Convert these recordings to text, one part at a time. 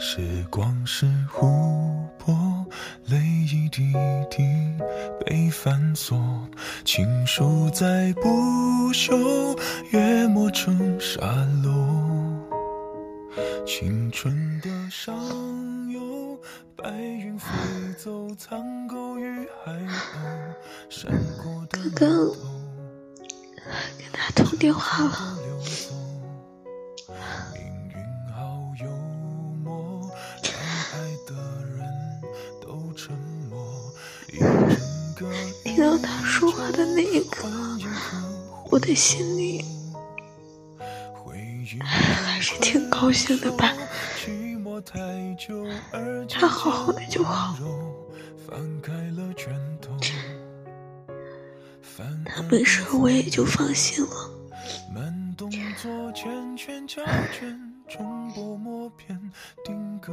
时光是湖泊，泪一滴滴被反锁，情书在不朽，越磨成沙漏。青春的上游，白云飞走，苍狗与海鸥，闪过的刚刚跟他通电话了。听到他说话的那一刻，我的心里还是挺高兴的吧。他好好的就好，他没事我也就放心了。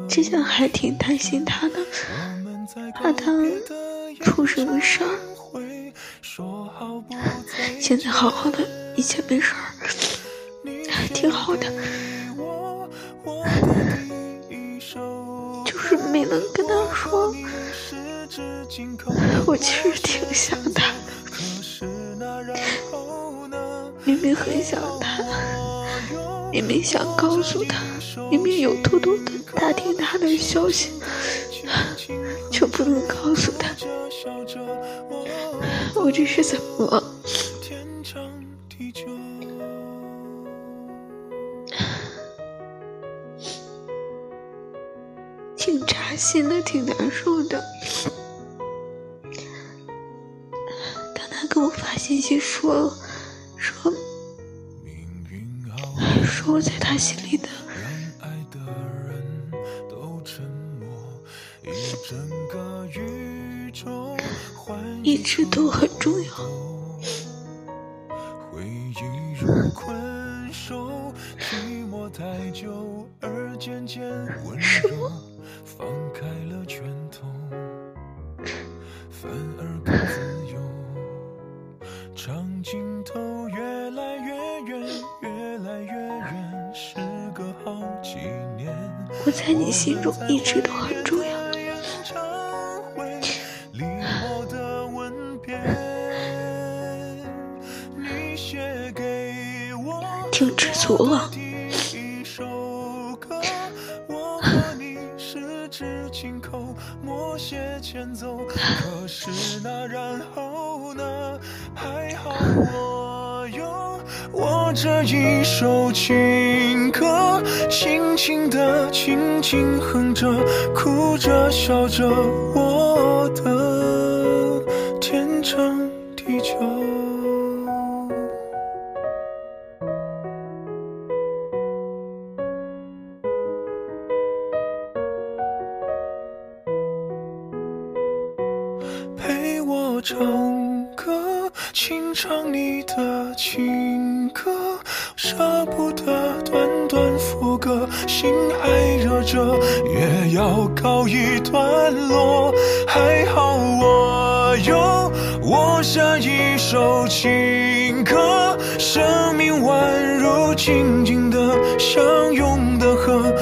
之前还挺担心他的，怕他出什么事儿。现在好好的，一切没事儿，挺好的。就是没能跟他说，我其实挺想他的，明明很想他，明明想告诉他，明明有偷偷的打听他的消息，就不能告诉他。我这是怎么了？挺扎心的，挺难受的。当他给我发信息说说说我在他心里的。一直都很重要。是吗？我在你心中一直都很重要。请知足了。第一首歌我和你十指紧扣默写前奏可是那然后呢？还好我有我这一首情歌轻轻的轻轻哼着哭着笑着我的天长地久。唱歌，轻唱你的情歌，舍不得短短副歌，心还热着，也要告一段落。还好我有我下一首情歌，生命宛如静静的相拥的河。